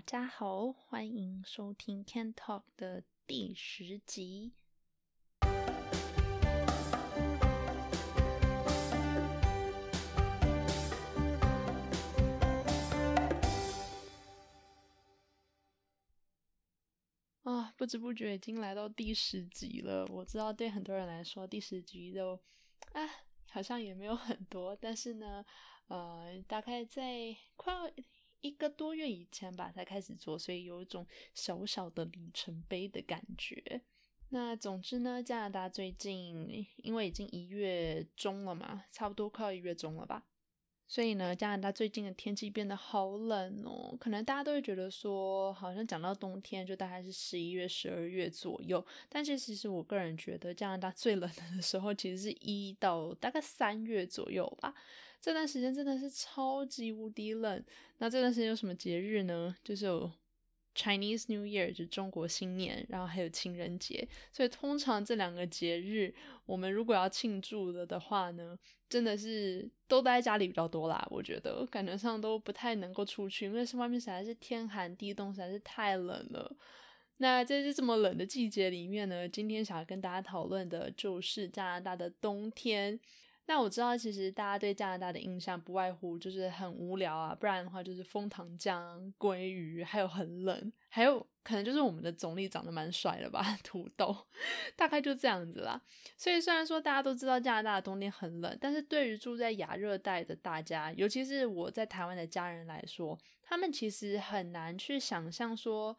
大家好，欢迎收听 Can Talk 的第十集。啊，不知不觉已经来到第十集了。我知道对很多人来说，第十集都啊好像也没有很多，但是呢，呃，大概在快要一个多月以前吧才开始做，所以有一种小小的里程碑的感觉。那总之呢，加拿大最近因为已经一月中了嘛，差不多快要一月中了吧。所以呢，加拿大最近的天气变得好冷哦。可能大家都会觉得说，好像讲到冬天就大概是十一月、十二月左右。但是其实我个人觉得，加拿大最冷的时候其实是一到大概三月左右吧。这段时间真的是超级无敌冷。那这段时间有什么节日呢？就是有。Chinese New Year 就中国新年，然后还有情人节，所以通常这两个节日，我们如果要庆祝了的话呢，真的是都待在家里比较多啦。我觉得感觉上都不太能够出去，因为是外面实在是天寒地冻，实在是太冷了。那在这这么冷的季节里面呢，今天想要跟大家讨论的就是加拿大的冬天。那我知道，其实大家对加拿大的印象不外乎就是很无聊啊，不然的话就是枫糖浆、鲑鱼，还有很冷，还有可能就是我们的总理长得蛮帅的吧，土豆，大概就这样子啦。所以虽然说大家都知道加拿大的冬天很冷，但是对于住在亚热带的大家，尤其是我在台湾的家人来说，他们其实很难去想象说。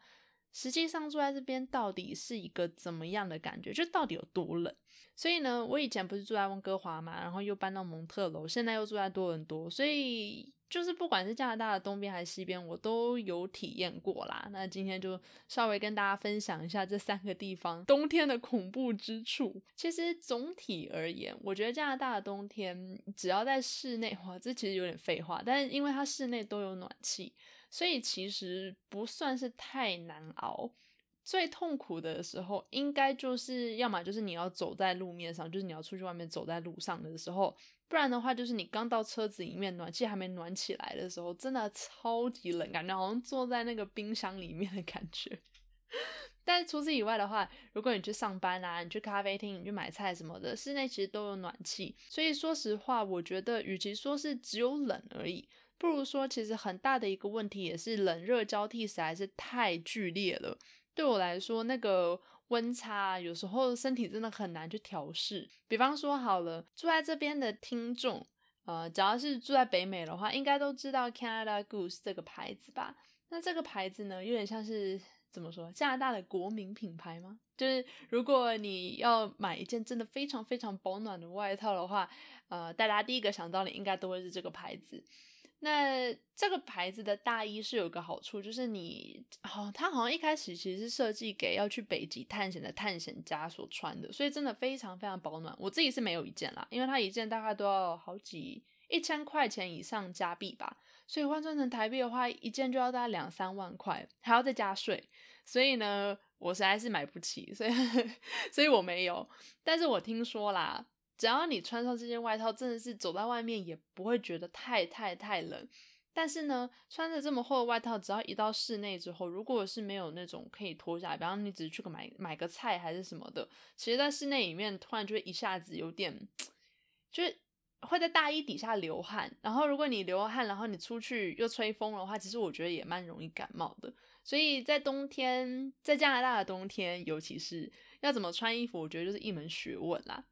实际上住在这边到底是一个怎么样的感觉？就到底有多冷？所以呢，我以前不是住在温哥华嘛，然后又搬到蒙特楼，现在又住在多伦多，所以就是不管是加拿大的东边还是西边，我都有体验过啦。那今天就稍微跟大家分享一下这三个地方冬天的恐怖之处。其实总体而言，我觉得加拿大的冬天只要在室内，哇，这其实有点废话，但是因为它室内都有暖气。所以其实不算是太难熬，最痛苦的时候应该就是要么就是你要走在路面上，就是你要出去外面走在路上的时候，不然的话就是你刚到车子里面，暖气还没暖起来的时候，真的超级冷，感觉好像坐在那个冰箱里面的感觉。但是除此以外的话，如果你去上班啊，你去咖啡厅，你去买菜什么的，室内其实都有暖气。所以说实话，我觉得与其说是只有冷而已。不如说，其实很大的一个问题也是冷热交替实在是太剧烈了。对我来说，那个温差有时候身体真的很难去调试。比方说，好了，住在这边的听众，呃，只要是住在北美的话，应该都知道 Canada Goose 这个牌子吧？那这个牌子呢，有点像是怎么说，加拿大的国民品牌吗？就是如果你要买一件真的非常非常保暖的外套的话，呃，大家第一个想到的应该都会是这个牌子。那这个牌子的大衣是有个好处，就是你好，它好像一开始其实是设计给要去北极探险的探险家所穿的，所以真的非常非常保暖。我自己是没有一件啦，因为它一件大概都要好几一千块钱以上加币吧，所以换算成台币的话，一件就要大概两三万块，还要再加税，所以呢，我实在是买不起，所以 所以我没有。但是我听说啦。只要你穿上这件外套，真的是走在外面也不会觉得太太太冷。但是呢，穿着这么厚的外套，只要一到室内之后，如果是没有那种可以脱下来，比方你只是去个买买个菜还是什么的，其实，在室内里面突然就一下子有点，就是会在大衣底下流汗。然后如果你流汗，然后你出去又吹风的话，其实我觉得也蛮容易感冒的。所以在冬天，在加拿大的冬天，尤其是要怎么穿衣服，我觉得就是一门学问啦。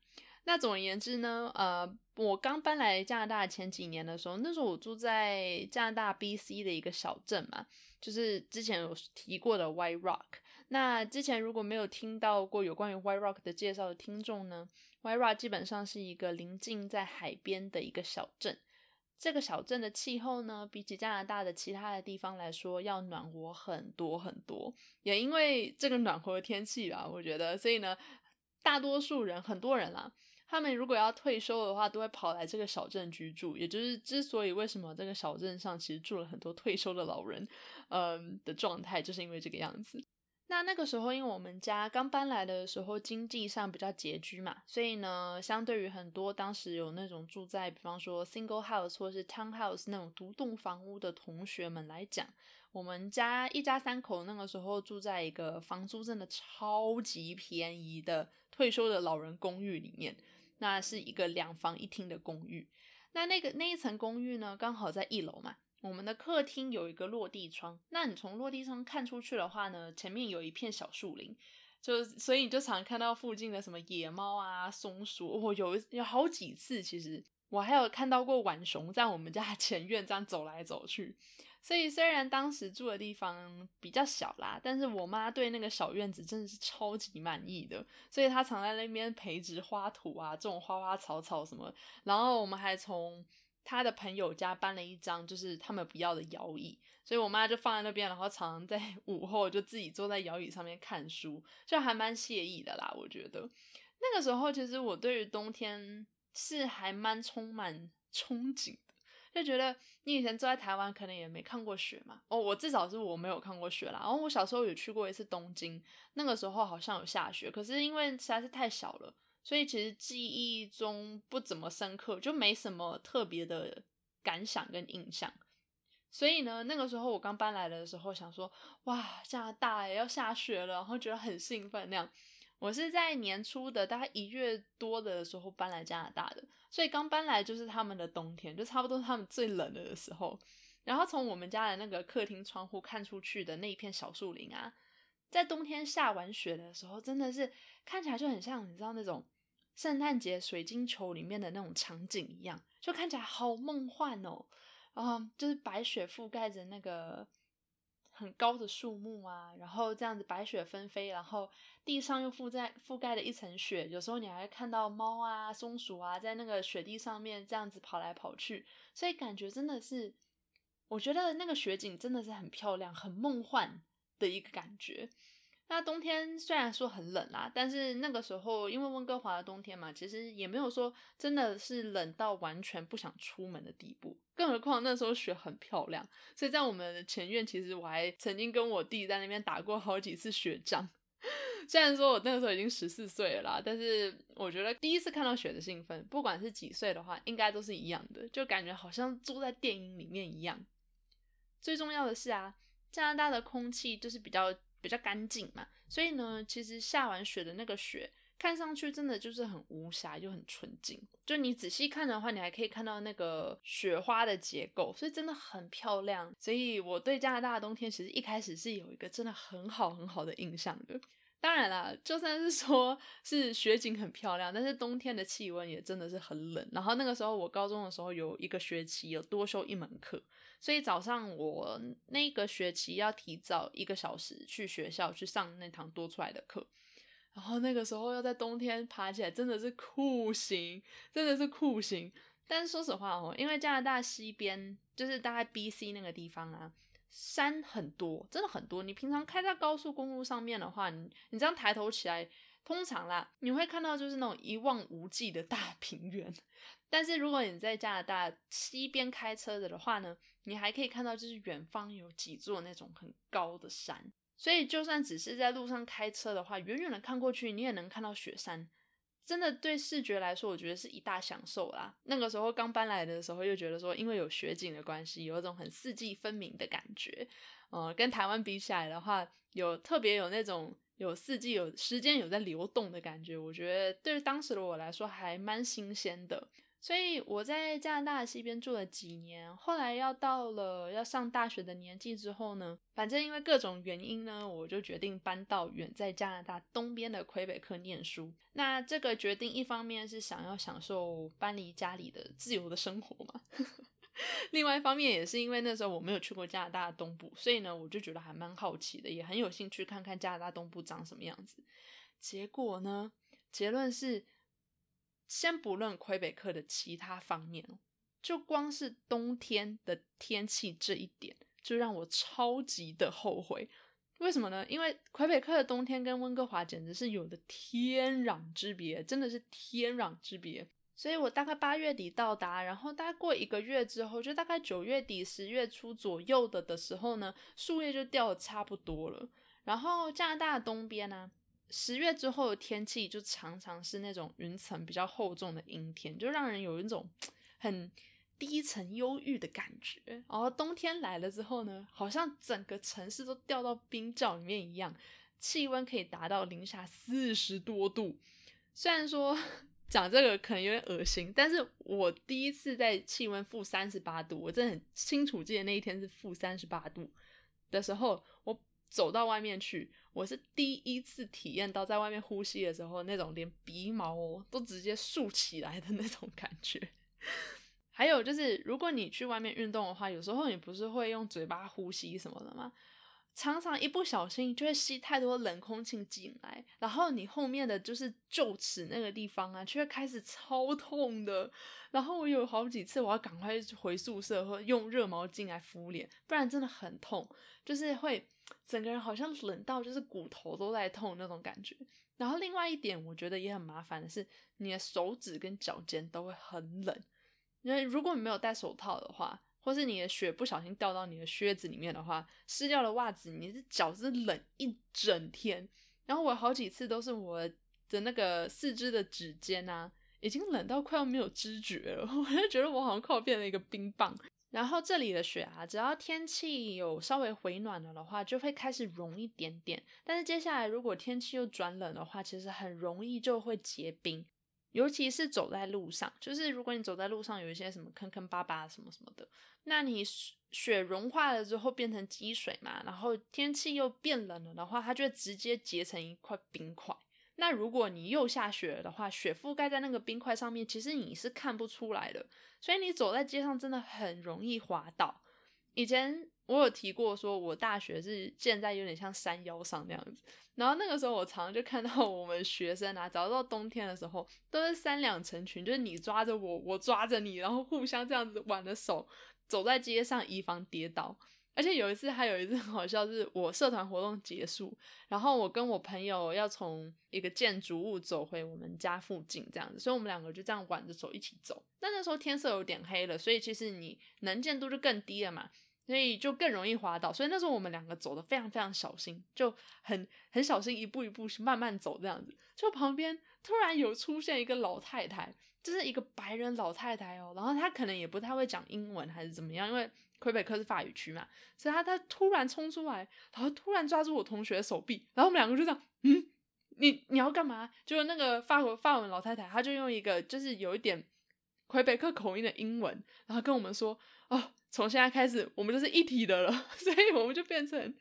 那总而言之呢，呃，我刚搬来加拿大前几年的时候，那时候我住在加拿大 B.C 的一个小镇嘛，就是之前有提过的 White Rock。那之前如果没有听到过有关于 White Rock 的介绍的听众呢，White Rock 基本上是一个临近在海边的一个小镇。这个小镇的气候呢，比起加拿大的其他的地方来说，要暖和很多很多。也因为这个暖和的天气吧，我觉得，所以呢。大多数人，很多人啦，他们如果要退休的话，都会跑来这个小镇居住。也就是之所以为什么这个小镇上其实住了很多退休的老人，嗯的状态，就是因为这个样子。那那个时候，因为我们家刚搬来的时候，经济上比较拮据嘛，所以呢，相对于很多当时有那种住在，比方说 single house 或是 townhouse 那种独栋房屋的同学们来讲，我们家一家三口那个时候住在一个房租真的超级便宜的退休的老人公寓里面，那是一个两房一厅的公寓。那那个那一层公寓呢，刚好在一楼嘛。我们的客厅有一个落地窗，那你从落地窗看出去的话呢，前面有一片小树林，就所以你就常看到附近的什么野猫啊、松鼠。我有有好几次，其实我还有看到过浣熊在我们家前院这样走来走去。所以虽然当时住的地方比较小啦，但是我妈对那个小院子真的是超级满意的，所以她常在那边培植花土啊，种花花草草什么。然后我们还从她的朋友家搬了一张就是他们不要的摇椅，所以我妈就放在那边，然后常常在 午后就自己坐在摇椅上面看书，就还蛮惬意的啦。我觉得那个时候其实我对于冬天是还蛮充满憧憬。就觉得你以前住在台湾，可能也没看过雪嘛。哦，我至少是我没有看过雪啦。然后我小时候有去过一次东京，那个时候好像有下雪，可是因为实在是太小了，所以其实记忆中不怎么深刻，就没什么特别的感想跟印象。所以呢，那个时候我刚搬来的时候，想说哇，加拿大也要下雪了，然后觉得很兴奋那样。我是在年初的大概一月多的时候搬来加拿大的，所以刚搬来就是他们的冬天，就差不多他们最冷的时候。然后从我们家的那个客厅窗户看出去的那一片小树林啊，在冬天下完雪的时候，真的是看起来就很像你知道那种圣诞节水晶球里面的那种场景一样，就看起来好梦幻哦。然后就是白雪覆盖着那个。很高的树木啊，然后这样子白雪纷飞，然后地上又覆盖覆盖了一层雪，有时候你还会看到猫啊、松鼠啊在那个雪地上面这样子跑来跑去，所以感觉真的是，我觉得那个雪景真的是很漂亮、很梦幻的一个感觉。那冬天虽然说很冷啦，但是那个时候因为温哥华的冬天嘛，其实也没有说真的是冷到完全不想出门的地步。更何况那时候雪很漂亮，所以在我们的前院，其实我还曾经跟我弟在那边打过好几次雪仗。虽然说我那个时候已经十四岁了啦，但是我觉得第一次看到雪的兴奋，不管是几岁的话，应该都是一样的，就感觉好像住在电影里面一样。最重要的是啊，加拿大的空气就是比较。比较干净嘛，所以呢，其实下完雪的那个雪，看上去真的就是很无瑕又很纯净。就你仔细看的话，你还可以看到那个雪花的结构，所以真的很漂亮。所以我对加拿大的冬天，其实一开始是有一个真的很好很好的印象的。当然啦，就算是说是雪景很漂亮，但是冬天的气温也真的是很冷。然后那个时候我高中的时候有一个学期有多修一门课。所以早上我那个学期要提早一个小时去学校去上那堂多出来的课，然后那个时候要在冬天爬起来，真的是酷刑，真的是酷刑。但是说实话哦，因为加拿大西边就是大概 B C 那个地方啊，山很多，真的很多。你平常开在高速公路上面的话，你你这样抬头起来，通常啦，你会看到就是那种一望无际的大 平原。但是如果你在加拿大西边开车的的话呢，你还可以看到就是远方有几座那种很高的山，所以就算只是在路上开车的话，远远的看过去，你也能看到雪山。真的对视觉来说，我觉得是一大享受啦。那个时候刚搬来的时候，又觉得说因为有雪景的关系，有一种很四季分明的感觉。呃，跟台湾比起来的话，有特别有那种有四季有时间有在流动的感觉，我觉得对于当时的我来说还蛮新鲜的。所以我在加拿大西边住了几年，后来要到了要上大学的年纪之后呢，反正因为各种原因呢，我就决定搬到远在加拿大东边的魁北克念书。那这个决定一方面是想要享受搬离家里的自由的生活嘛，另外一方面也是因为那时候我没有去过加拿大东部，所以呢，我就觉得还蛮好奇的，也很有兴趣看看加拿大东部长什么样子。结果呢，结论是。先不论魁北克的其他方面哦，就光是冬天的天气这一点，就让我超级的后悔。为什么呢？因为魁北克的冬天跟温哥华简直是有的天壤之别，真的是天壤之别。所以我大概八月底到达，然后大概过一个月之后，就大概九月底十月初左右的的时候呢，树叶就掉的差不多了。然后加拿大的东边呢？十月之后的天气就常常是那种云层比较厚重的阴天，就让人有一种 很低沉忧郁的感觉。然后冬天来了之后呢，好像整个城市都掉到冰窖里面一样，气温可以达到零下四十多度。虽然说 讲这个可能有点恶心，但是我第一次在气温负三十八度，我真的很清楚记得那一天是负三十八度的时候，我走到外面去。我是第一次体验到在外面呼吸的时候，那种连鼻毛都直接竖起来的那种感觉。还有就是，如果你去外面运动的话，有时候你不是会用嘴巴呼吸什么的吗？常常一不小心就会吸太多冷空气进来，然后你后面的就是臼齿那个地方啊，就会开始超痛的。然后我有好几次，我要赶快回宿舍或用热毛巾来敷脸，不然真的很痛，就是会。整个人好像冷到就是骨头都在痛那种感觉，然后另外一点我觉得也很麻烦的是，你的手指跟脚尖都会很冷，因为如果你没有戴手套的话，或是你的血不小心掉到你的靴子里面的话，湿掉了袜子，你的脚是冷一整天。然后我好几次都是我的那个四肢的指尖啊，已经冷到快要没有知觉了，我就觉得我好像快要变成一个冰棒。然后这里的雪啊，只要天气有稍微回暖了的话，就会开始融一点点。但是接下来如果天气又转冷的话，其实很容易就会结冰。尤其是走在路上，就是如果你走在路上有一些什么坑坑巴巴什么什么的，那你雪融化了之后变成积水嘛，然后天气又变冷了的话，它就会直接结成一块冰块。那如果你又下雪了的话，雪覆盖在那个冰块上面，其实你是看不出来的，所以你走在街上真的很容易滑倒。以前我有提过，说我大学是建在有点像山腰上那样子，然后那个时候我常常就看到我们学生啊，早到冬天的时候，都是三两成群，就是你抓着我，我抓着你，然后互相这样子挽着手走在街上，以防跌倒。而且有一次，还有一次很好笑，是我社团活动结束，然后我跟我朋友要从一个建筑物走回我们家附近这样子，所以我们两个就这样挽着手一起走。但那时候天色有点黑了，所以其实你能见度就更低了嘛，所以就更容易滑倒。所以那时候我们两个走的非常非常小心，就很很小心，一步一步慢慢走这样子。就旁边突然有出现一个老太太，就是一个白人老太太哦，然后她可能也不太会讲英文还是怎么样，因为。魁北克是法语区嘛，所以他他突然冲出来，然后突然抓住我同学的手臂，然后我们两个就这样，嗯，你你要干嘛？就是那个法国法文老太太，她就用一个就是有一点魁北克口音的英文，然后跟我们说，哦，从现在开始我们就是一体的了，所以我们就变成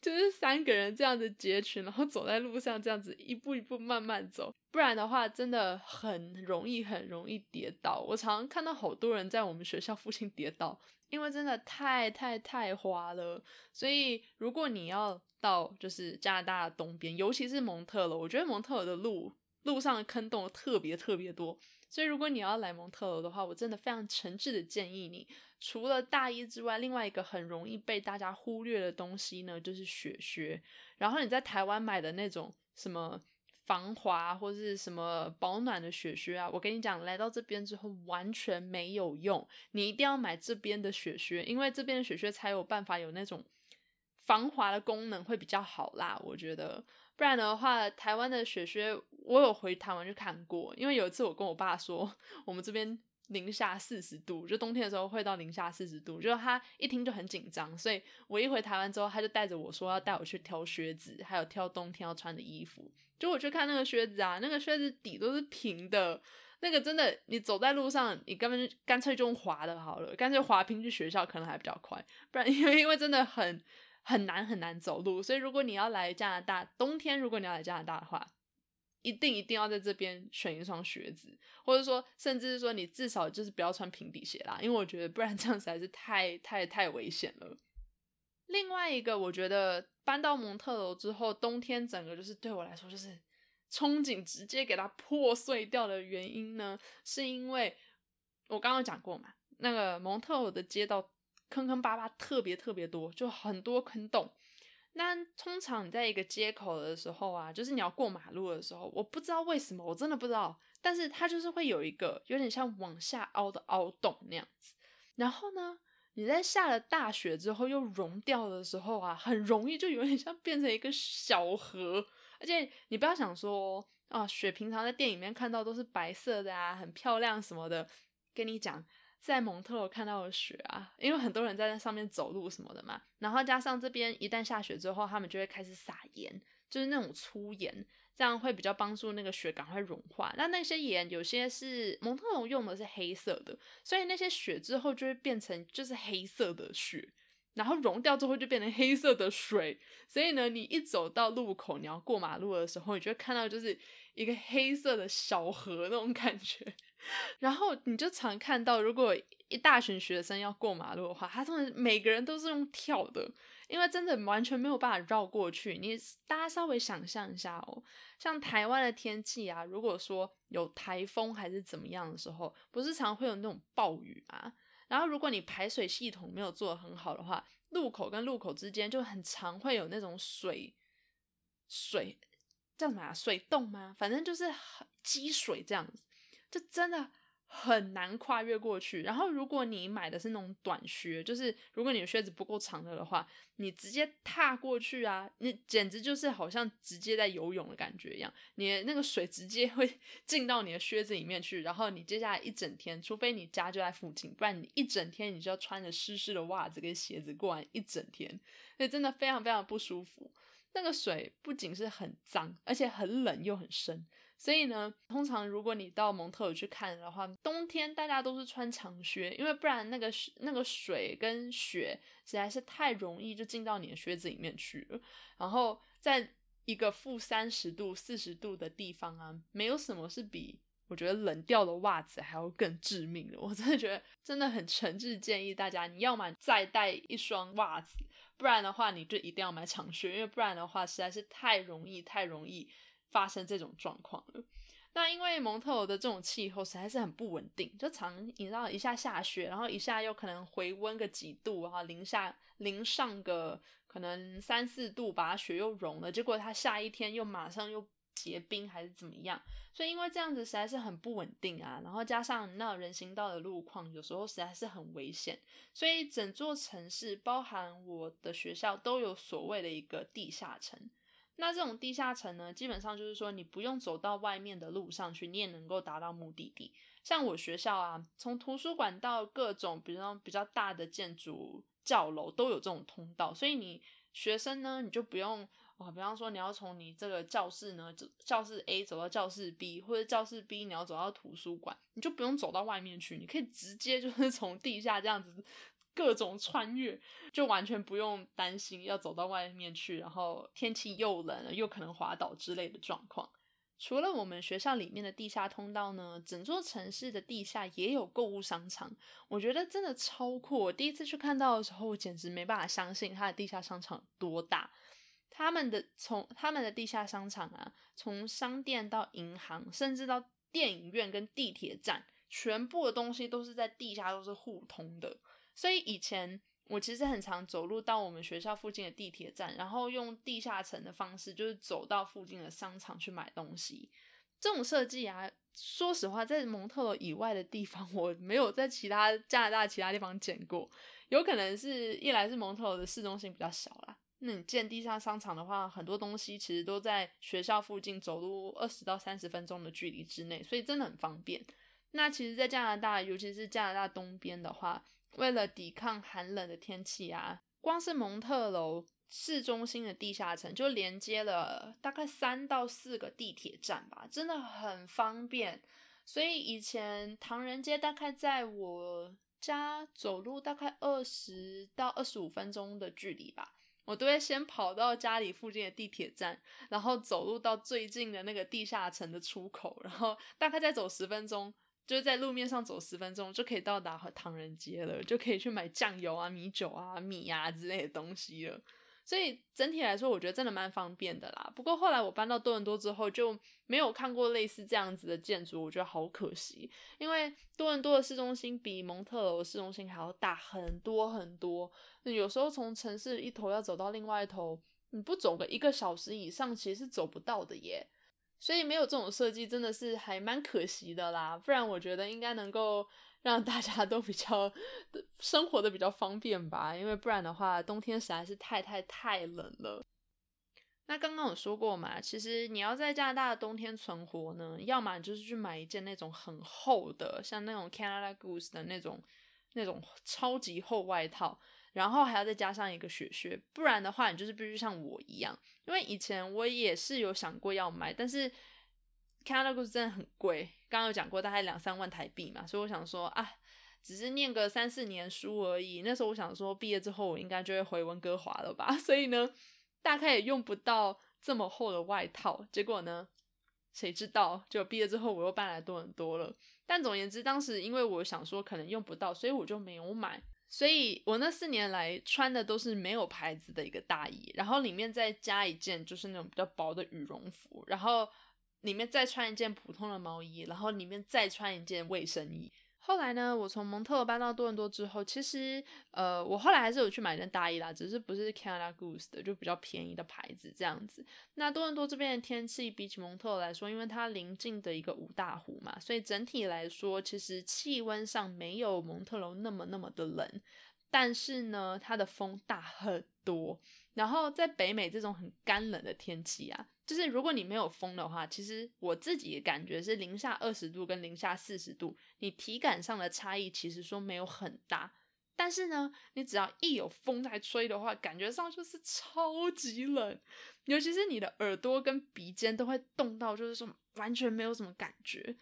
就是三个人这样子结群，然后走在路上这样子一步一步慢慢走，不然的话真的很容易很容易跌倒。我常看到好多人在我们学校附近跌倒。因为真的太太太滑了，所以如果你要到就是加拿大东边，尤其是蒙特楼，我觉得蒙特的路路上的坑洞特别特别多。所以如果你要来蒙特楼的话，我真的非常诚挚的建议你，除了大衣之外，另外一个很容易被大家忽略的东西呢，就是雪靴。然后你在台湾买的那种什么。防滑或是什么保暖的雪靴啊，我跟你讲，来到这边之后完全没有用。你一定要买这边的雪靴，因为这边的雪靴才有办法有那种防滑的功能会比较好啦。我觉得，不然的话，台湾的雪靴我有回台湾去看过，因为有一次我跟我爸说，我们这边。零下四十度，就冬天的时候会到零下四十度，就他一听就很紧张，所以我一回台湾之后，他就带着我说要带我去挑靴子，还有挑冬天要穿的衣服。就我去看那个靴子啊，那个靴子底都是平的，那个真的，你走在路上，你根本干脆就用滑的好了，干脆滑平去学校可能还比较快，不然 因为因为真的很很难很难走路，所以如果你要来加拿大冬天，如果你要来加拿大的话。一定一定要在这边选一双靴子，或者说，甚至是说，你至少就是不要穿平底鞋啦，因为我觉得不然 这样实在是太太太危险了。另外一个，我觉得搬到蒙特楼之后，冬天整个就是对我来说就是憧憬直接给它破碎掉的原因呢，是因为我刚刚讲过嘛，那个蒙特楼的街道坑坑巴巴特别特别多，就很多坑洞。那通常你在一个街口的时候啊，就是你要过马路的时候，我不知道为什么，我真的不知道，但是它就是会有一个有点像往下凹的凹洞那样子。然后呢，你在下了大雪之后又融掉的时候啊，很容易就有点像变成一个小河。而且你不要想说啊，雪平常在电影里面看到都是白色的啊，很漂亮什么的，跟你讲，在蒙特罗看到的雪啊，因为很多人在那上面走路什么的嘛，然后加上这边一旦下雪之后，他们就会开始撒盐，就是那种粗盐，这样会比较帮助那个雪赶快融化。那那些盐有些是蒙特罗用的是黑色的，所以那些雪之后就会变成就是黑色的雪。然后融掉之后就变成黑色的水，所以呢，你一走到路口，你要过马路的时候，你就会看到就是一个黑色的小河那种感觉。然后你就常看到，如果一大群学生要过马路的话，他们每个人都是用跳的，因为真的完全没有办法绕过去。你大家稍微想象一下哦，像台湾的天气啊，如果说有台风还是怎么样的时候，不是常会有那种暴雨嘛？然后，如果你排水系统没有做得很好的话，路口跟路口之间就很常会有那种水水叫什么啊？水洞吗？反正就是积水这样子，就真的。很难跨越过去。然后，如果你买的是那种短靴，就是如果你的靴子不够长的的话，你直接踏过去啊，你简直就是好像直接在游泳的感觉一样。你那个水直接会 进到你的靴子里面去，然后你接下来一整天，除非你家就在附近，不然你一整天你就要穿着湿湿的袜子跟鞋子过完一整天，所以真的非常非常不舒服。那个水不仅是很脏，而且很冷又很深。所以呢，通常如果你到蒙特尔去看的话，冬天大家都是穿长靴，因为不然那个那个水跟雪实在是太容易就进到你的靴子里面去了。然后在一个负三十度、四十度的地方啊，没有什么是比我觉得冷掉的袜子还要更致命的。我真的觉得真的很诚挚建议大家，你要么再带一双袜子，不然的话你就一定要买长靴，因为不然的话实在是太容易、太容易。发生这种状况了。那因为蒙特罗的这种气候实在是很不稳定，就常你知道一下下雪，然后一下又可能回温个几度，然后零下零上个可能三四度，把雪又融了，结果它下一天又马上又结冰还是怎么样？所以因为这样子实在是很不稳定啊，然后加上那人行道的路况有时候实在是很危险，所以整座城市包含我的学校都有所谓的一个地下城。那这种地下城呢，基本上就是说，你不用走到外面的路上去，你也能够达到目的地。像我学校啊，从图书馆到各种，比如说比较大的建筑教楼，都有这种通道。所以你学生呢，你就不用啊，比方说你要从你这个教室呢，教室 A 走到教室 B，或者教室 B 你要走到图书馆，你就不用走到外面去，你可以直接就是 从地下这样子。各种穿越，就完全不用担心要走到外面去，然后天气又冷，又可能滑倒之类的状况。除了我们学校里面的地下通道呢，整座城市的地下也有购物商场。我觉得真的超酷。我第一次去看到的时候，我简直没办法相信它的地下商场多大。他们的从他们的地下商场啊，从商店到银行，甚至到电影院跟地铁站，全部的东西都是在地下都是互通的。所以以前我其实很常走路到我们学校附近的地铁站，然后用地下层的方式，就是走到附近的商场去买东西。这种设计啊，说实话，在蒙特罗以外的地方，我没有在其他加拿大其他地方见过。有可能是一来是蒙特罗的市中心比较小啦，那你建地下商场的话，很多东西其实都在学校附近，走路二十到三十分钟的距离之内，所以真的很方便。那其实，在加拿大，尤其是加拿大东边的话，为了抵抗寒冷的天气啊，光是蒙特楼市中心的地下层就连接了大概三到四个地铁站吧，真的很方便。所以以前唐人街大概在我家走路大概二十到二十五分钟的距离吧，我都会先跑到家里附近的地铁站，然后走路到最近的那个地下层的出口，然后大概再走十分钟。就是在路面上走十分钟就可以到达唐人街了，就可以去买酱油啊、米酒啊、米啊之类的东西了。所以整体来说，我觉得真的蛮方便的啦。不过后来我搬到多伦多之后，就没有看过类似这样子的建筑，我觉得好可惜。因为多伦多的市中心比蒙特楼市中心还要大很多很多，有时候从城市一头要走到另外一头，你不走个一个小时以上，其实是走不到的耶。所以没有这种设计真的是还蛮可惜的啦，不然我觉得应该能够让大家都比较生活的比较方便吧，因为不然的话冬天实在是太太太冷了。那刚刚有说过嘛，其实你要在加拿大的冬天存活呢，要么就是去买一件那种很厚的，像那种 Canada Goose 的那种那种超级厚外套，然后还要再加上一个雪靴，不然的话，你就是必须像我一样，因为以前我也是有想过要买，但是 Canada Goose 真的很贵，刚刚有讲过，大概两三万台币嘛，所以我想说啊，只是念个三四年书而已，那时候我想说毕业之后我应该就会回温哥华了吧，所以呢。大概也用不到这么厚的外套，结果呢？谁知道？就毕业之后我又搬来多伦多了。但总言之，当时因为我想说可能用不到，所以我就没有买。所以我那四年来穿的都是没有牌子的一个大衣，然后里面再加一件就是那种比较薄的羽绒服，然后里面再穿一件普通的毛衣，然后里面再穿一件卫生衣。后来呢，我从蒙特搬到多伦多之后，其实呃，我后来还是有去买件大衣啦，只是不是 Canada Goose 的，就比较便宜的牌子这样子。那多伦多这边的天气比起蒙特来说，因为它临近的一个五大湖嘛，所以整体来说，其实气温上没有蒙特罗那么那么的冷。但是呢，它的风大很多。然后在北美这种很干冷的天气啊。就是如果你没有风的话，其实我自己感觉是零下二十度跟零下四十度，你体感上的差异其实说没有很大。但是呢，你只要一有风在吹的话，感觉上就是超级冷，尤其是你的耳朵跟鼻尖都会冻到，就是说完全没有什么感觉。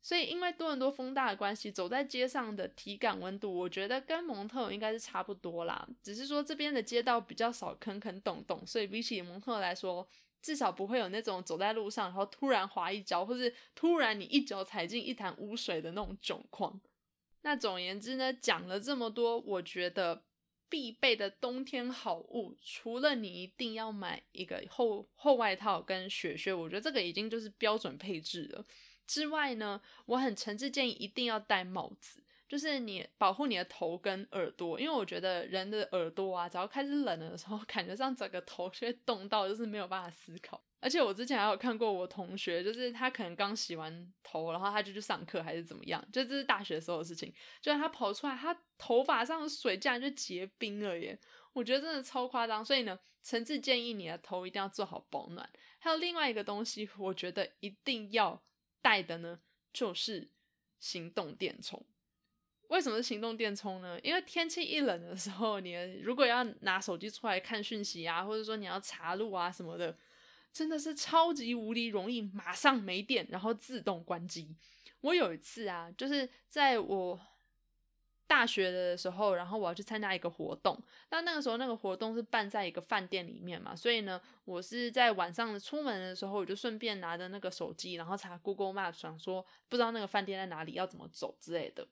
所以因为多伦多风大的关系，走在街上的体感温度，我觉得跟蒙特应该是差不多啦。只是说这边的街道比较少坑坑洞洞，所以比起蒙特来说。至少不会有那种走在路上，然后突然滑一跤，或是突然你一脚踩进一潭污水的那种窘况。那总而言之呢，讲了这么多，我觉得必备的冬天好物，除了你一定要买一个厚厚外套跟雪靴，我觉得这个已经就是标准配置了。之外呢，我很诚挚建议一定要戴帽子。就是你保护你的头跟耳朵，因为我觉得人的耳朵啊，只要开始冷了的时候，感觉上整个头就会冻到，就是没有办法思考。而且我之前还有看过我同学，就是他可能刚洗完头，然后他就去上课还是怎么样，就这是大学时候的事情。就是他跑出来，他头发上的水竟然就结冰了耶！我觉得真的超夸张。所以呢，诚挚建议你的头一定要做好保暖。还有另外一个东西，我觉得一定要带的呢，就是行动电充。为什么是行动电充呢？因为天气一冷的时候，你如果要拿手机出来看讯息啊，或者说你要查路啊什么的，真的是超级无敌容易马上没电，然后自动关机。我有一次啊，就是在我大学的时候，然后我要去参加一个活动，那那个时候那个活动是办在一个饭店里面嘛，所以呢，我是在晚上出门的时候，我就顺便拿着那个手机，然后查 Google Map，想说不知道那个饭店在哪里，要怎么走之类的。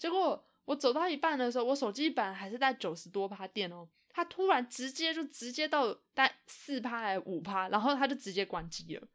结果我走到一半的时候，我手机本来还是在九十多趴电哦，它突然直接就直接到带四趴还五趴，然后它就直接关机了。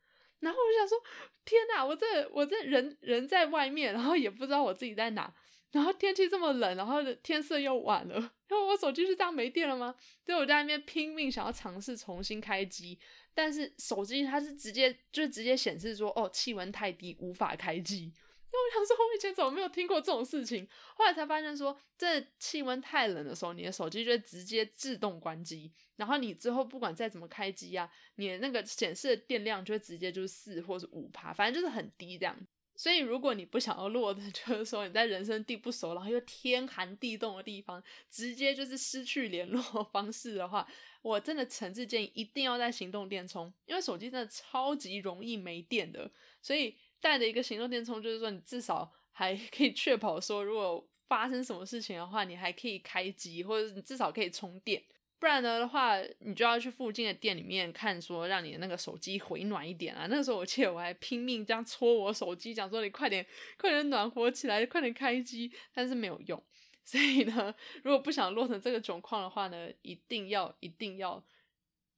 然后我就想说，天哪，我这我这人人在外面，然后也不知道我自己在哪，然后天气这么冷，然后天色又晚了，然后我手机是这样没电了吗？所以我在那边拼命想要尝试重新开机，但是手机它是直接就直接显示说，哦，气温太低，无法开机。我想说，我以前怎么没有听过这种事情？后来才发现，说这气温太冷的时候，你的手机就会直接自动关机，然后你之后不管再怎么开机啊，你的那个显示的电量就会直接就是四或是五趴，反正就是很低这样。所以如果你不想要落的，就是说你在人生地不熟，然后又天寒地冻的地方，直接就是失去联络方式的话，我真的诚挚建议一定要在行动电充，因为手机真的超级容易没电的，所以。带的一个行动电充，就是说你至少还 可以确保说，如果发生什么事情的话，你还可以开机，或者你至少可以充电。不然的话，你就要去附近的店里面看，说让你的那个手机回暖一点啊。那个时候我记得我还拼命这样搓我手机，讲说你快点快点暖和起来，快点开机，但是没有用。所以呢，如果不想落成这个窘况的话呢，一定要一定要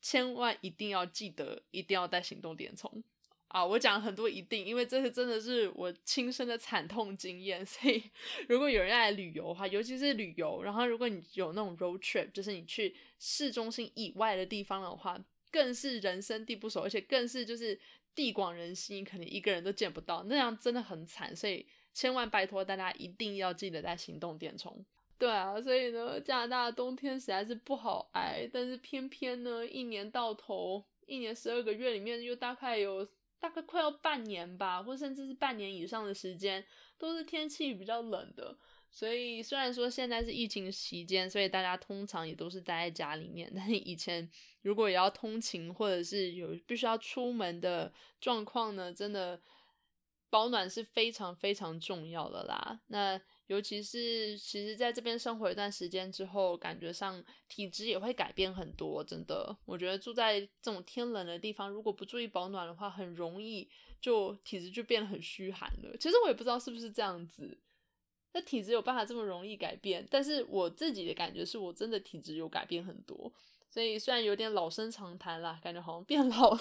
千万一定要记得，一定要带行动电充。啊，我讲很多一定，因为这是真的是我亲身的惨痛经验，所以如果有人来旅游的话，尤其是旅游，然后如果你有那种 road trip，就是你去市中心以外的地方的话，更是人生地不熟，而且更是就是地广人稀，可能一个人都见不到，那样真的很惨，所以千万拜托大家一定要记得带行动电充。对啊，所以呢，加拿大的冬天实在是不好挨，但是偏偏呢，一年到头。一年十二个月里面，又大概有大概快要半年吧，或甚至是半年以上的时间，都是天气比较冷的。所以虽然说现在是疫情期间，所以大家通常也都是待在家里面。但以前如果也要通勤，或者是有必须要出门的状况呢，真的保暖是非常非常重要的啦。那尤其是其实在这边生活一段时间之后，感觉上体质也会改变很多。真的，我觉得住在这种天冷的地方，如果不注意保暖的话，很容易就体质就变得很虚寒了。其实我也不知道是不是这样子。那体质有办法这么容易改变？但是我自己的感觉是我真的体质有改变很多，所以虽然有点老生常谈啦，感觉好像变 老了，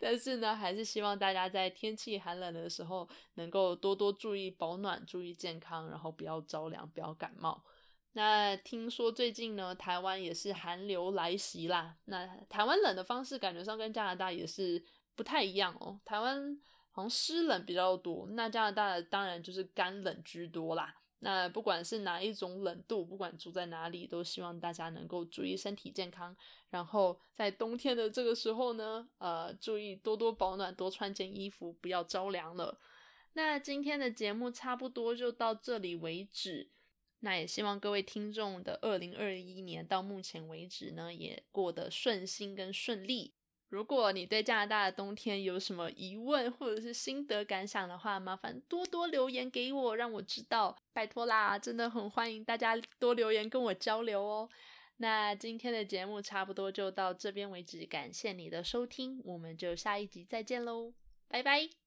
但是呢，还是希望大家在天气寒冷的时候能够多多注意保暖，注意健康，然后不要着凉，不要感冒。那听说最近呢，台湾也是寒流来袭啦。那台湾冷的方式感觉上跟加拿大也是不太一样哦，台湾。好像湿冷比较多，那加拿大当然就是干冷居多啦。那不管是哪一种冷度，不管住在哪里，都希望大家能够注意身体健康。然后在冬天的这个时候呢，呃，注意多多保暖，多穿件衣服，不要着凉了。那今天的节目差不多就到这里为止。那也希望各位听众的二零二一年到目前为止呢，也过得顺心跟顺利。如果你对加拿大的冬天有什么疑问或者是心得感想的话，麻烦多多留言给我，让我知道，拜托啦！真的很欢迎大家多留言跟我交流哦。那今天的节目差不多就到这边为止，感谢你的收听，我们就下一集再见喽，拜拜。